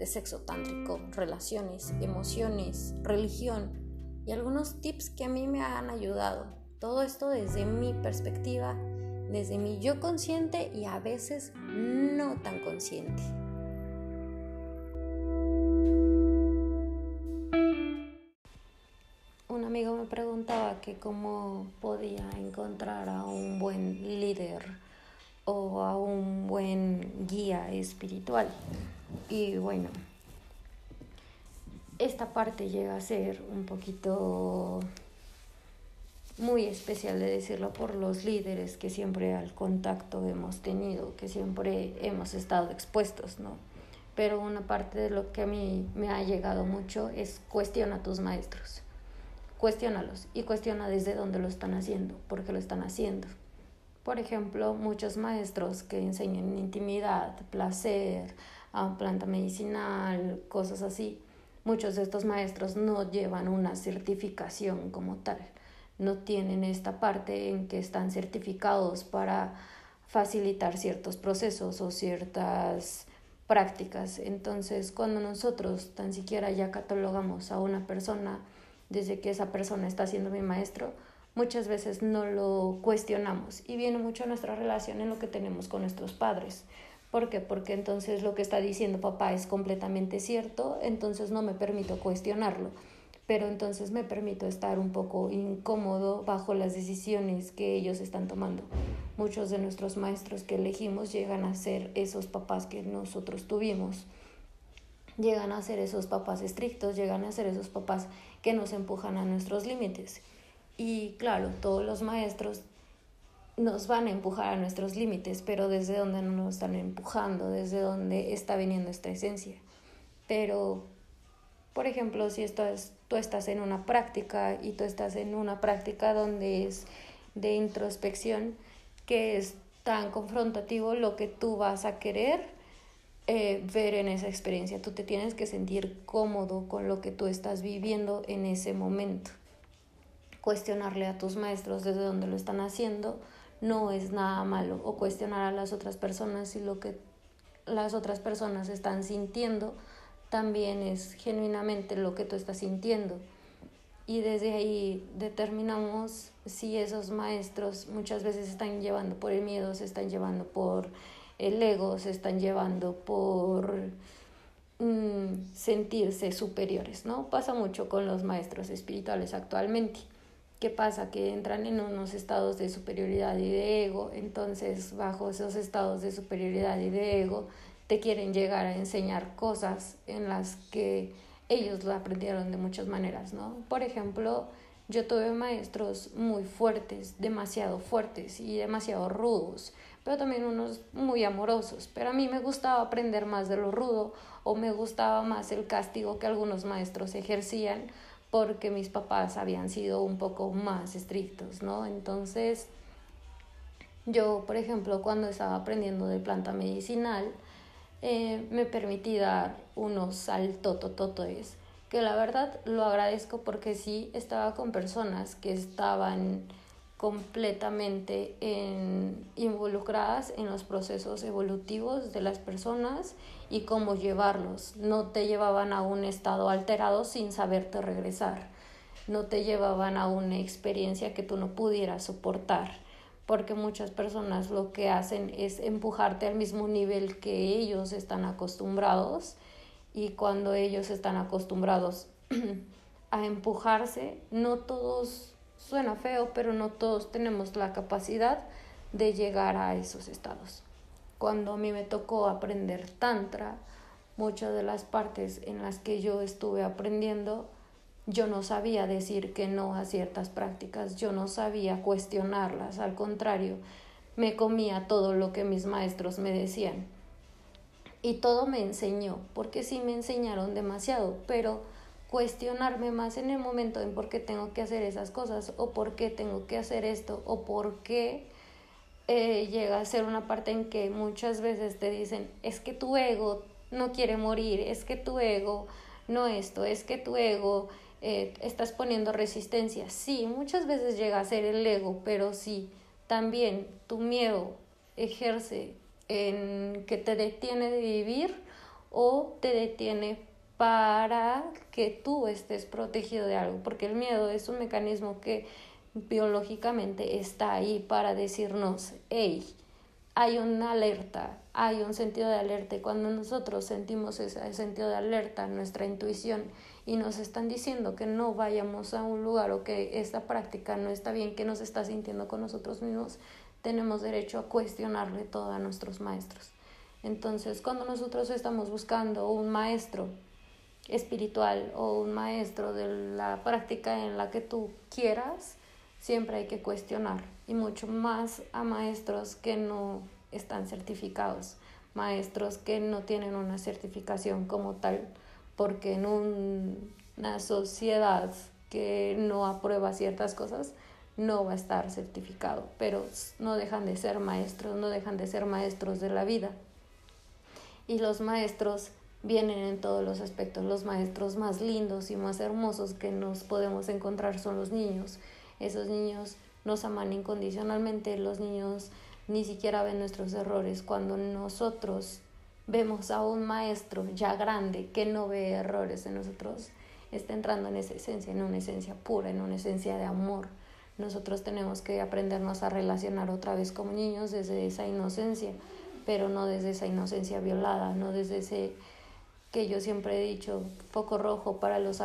de sexo tántrico, relaciones, emociones, religión y algunos tips que a mí me han ayudado. Todo esto desde mi perspectiva, desde mi yo consciente y a veces no tan consciente. Un amigo me preguntaba que cómo podía encontrar a un buen líder o a un buen guía espiritual. Y bueno, esta parte llega a ser un poquito muy especial de decirlo por los líderes que siempre al contacto hemos tenido, que siempre hemos estado expuestos, ¿no? Pero una parte de lo que a mí me ha llegado mucho es cuestiona a tus maestros, cuestiónalos y cuestiona desde dónde lo están haciendo, por qué lo están haciendo. Por ejemplo, muchos maestros que enseñan intimidad, placer, a planta medicinal, cosas así. Muchos de estos maestros no llevan una certificación como tal, no tienen esta parte en que están certificados para facilitar ciertos procesos o ciertas prácticas. Entonces, cuando nosotros tan siquiera ya catalogamos a una persona desde que esa persona está siendo mi maestro, muchas veces no lo cuestionamos y viene mucho nuestra relación en lo que tenemos con nuestros padres. ¿Por qué? Porque entonces lo que está diciendo papá es completamente cierto, entonces no me permito cuestionarlo, pero entonces me permito estar un poco incómodo bajo las decisiones que ellos están tomando. Muchos de nuestros maestros que elegimos llegan a ser esos papás que nosotros tuvimos, llegan a ser esos papás estrictos, llegan a ser esos papás que nos empujan a nuestros límites. Y claro, todos los maestros nos van a empujar a nuestros límites, pero desde donde no nos están empujando, desde donde está viniendo esta esencia. Pero, por ejemplo, si estás, tú estás en una práctica y tú estás en una práctica donde es de introspección, que es tan confrontativo lo que tú vas a querer eh, ver en esa experiencia. Tú te tienes que sentir cómodo con lo que tú estás viviendo en ese momento. Cuestionarle a tus maestros desde dónde lo están haciendo no es nada malo o cuestionar a las otras personas si lo que las otras personas están sintiendo también es genuinamente lo que tú estás sintiendo. Y desde ahí determinamos si esos maestros muchas veces están llevando por el miedo, se están llevando por el ego, se están llevando por mm, sentirse superiores, ¿no? Pasa mucho con los maestros espirituales actualmente. ¿Qué pasa? Que entran en unos estados de superioridad y de ego, entonces bajo esos estados de superioridad y de ego te quieren llegar a enseñar cosas en las que ellos lo aprendieron de muchas maneras, ¿no? Por ejemplo, yo tuve maestros muy fuertes, demasiado fuertes y demasiado rudos, pero también unos muy amorosos, pero a mí me gustaba aprender más de lo rudo o me gustaba más el castigo que algunos maestros ejercían porque mis papás habían sido un poco más estrictos, ¿no? Entonces, yo, por ejemplo, cuando estaba aprendiendo de planta medicinal, eh, me permití dar unos saltotototes, que la verdad lo agradezco porque sí estaba con personas que estaban completamente involucradas en los procesos evolutivos de las personas y cómo llevarlos. No te llevaban a un estado alterado sin saberte regresar. No te llevaban a una experiencia que tú no pudieras soportar. Porque muchas personas lo que hacen es empujarte al mismo nivel que ellos están acostumbrados. Y cuando ellos están acostumbrados a empujarse, no todos Suena feo, pero no todos tenemos la capacidad de llegar a esos estados. Cuando a mí me tocó aprender tantra, muchas de las partes en las que yo estuve aprendiendo, yo no sabía decir que no a ciertas prácticas, yo no sabía cuestionarlas, al contrario, me comía todo lo que mis maestros me decían. Y todo me enseñó, porque sí me enseñaron demasiado, pero cuestionarme más en el momento en por qué tengo que hacer esas cosas o por qué tengo que hacer esto o por qué eh, llega a ser una parte en que muchas veces te dicen es que tu ego no quiere morir, es que tu ego no esto, es que tu ego eh, estás poniendo resistencia. Sí, muchas veces llega a ser el ego, pero sí, también tu miedo ejerce en que te detiene de vivir o te detiene para que tú estés protegido de algo, porque el miedo es un mecanismo que biológicamente está ahí para decirnos, hey, hay una alerta, hay un sentido de alerta y cuando nosotros sentimos ese sentido de alerta, nuestra intuición, y nos están diciendo que no vayamos a un lugar o que esta práctica no está bien, que nos está sintiendo con nosotros mismos, tenemos derecho a cuestionarle todo a nuestros maestros. Entonces, cuando nosotros estamos buscando un maestro espiritual o un maestro de la práctica en la que tú quieras, siempre hay que cuestionar y mucho más a maestros que no están certificados, maestros que no tienen una certificación como tal, porque en una sociedad que no aprueba ciertas cosas, no va a estar certificado, pero no dejan de ser maestros, no dejan de ser maestros de la vida. Y los maestros vienen en todos los aspectos. Los maestros más lindos y más hermosos que nos podemos encontrar son los niños. Esos niños nos aman incondicionalmente, los niños ni siquiera ven nuestros errores. Cuando nosotros vemos a un maestro ya grande que no ve errores en nosotros, está entrando en esa esencia, en una esencia pura, en una esencia de amor. Nosotros tenemos que aprendernos a relacionar otra vez como niños desde esa inocencia, pero no desde esa inocencia violada, no desde ese que yo siempre he dicho, foco rojo para los,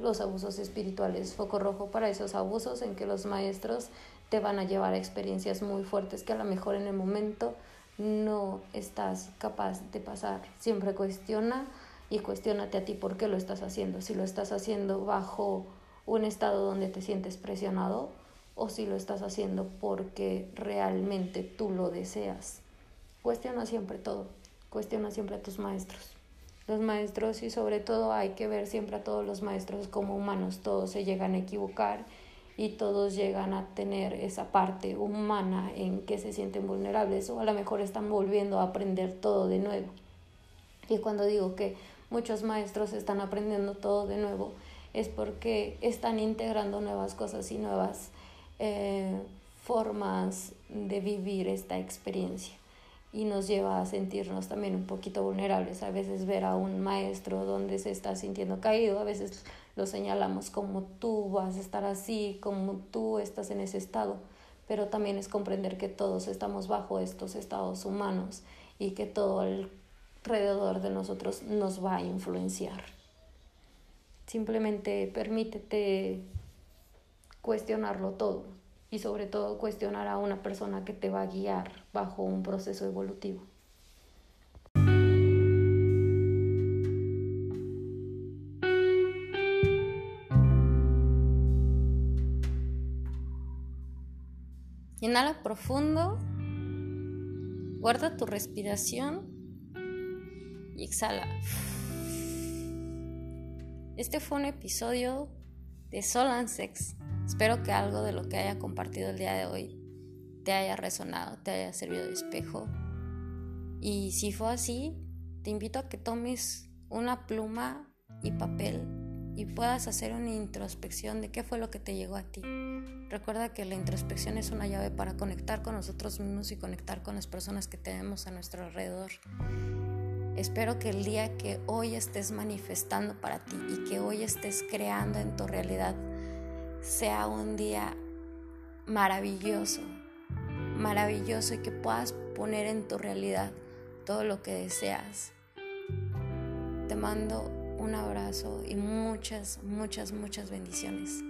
los abusos espirituales, foco rojo para esos abusos en que los maestros te van a llevar a experiencias muy fuertes que a lo mejor en el momento no estás capaz de pasar. Siempre cuestiona y cuestionate a ti por qué lo estás haciendo. Si lo estás haciendo bajo un estado donde te sientes presionado o si lo estás haciendo porque realmente tú lo deseas. Cuestiona siempre todo. Cuestiona siempre a tus maestros los maestros y sobre todo hay que ver siempre a todos los maestros como humanos, todos se llegan a equivocar y todos llegan a tener esa parte humana en que se sienten vulnerables o a lo mejor están volviendo a aprender todo de nuevo. Y cuando digo que muchos maestros están aprendiendo todo de nuevo, es porque están integrando nuevas cosas y nuevas eh, formas de vivir esta experiencia y nos lleva a sentirnos también un poquito vulnerables. A veces ver a un maestro donde se está sintiendo caído, a veces lo señalamos como tú vas a estar así, como tú estás en ese estado, pero también es comprender que todos estamos bajo estos estados humanos y que todo alrededor de nosotros nos va a influenciar. Simplemente permítete cuestionarlo todo y sobre todo cuestionar a una persona que te va a guiar bajo un proceso evolutivo. Inhala profundo, guarda tu respiración y exhala. Este fue un episodio de Sol and Sex. Espero que algo de lo que haya compartido el día de hoy te haya resonado, te haya servido de espejo. Y si fue así, te invito a que tomes una pluma y papel y puedas hacer una introspección de qué fue lo que te llegó a ti. Recuerda que la introspección es una llave para conectar con nosotros mismos y conectar con las personas que tenemos a nuestro alrededor. Espero que el día que hoy estés manifestando para ti y que hoy estés creando en tu realidad sea un día maravilloso, maravilloso y que puedas poner en tu realidad todo lo que deseas. Te mando un abrazo y muchas, muchas, muchas bendiciones.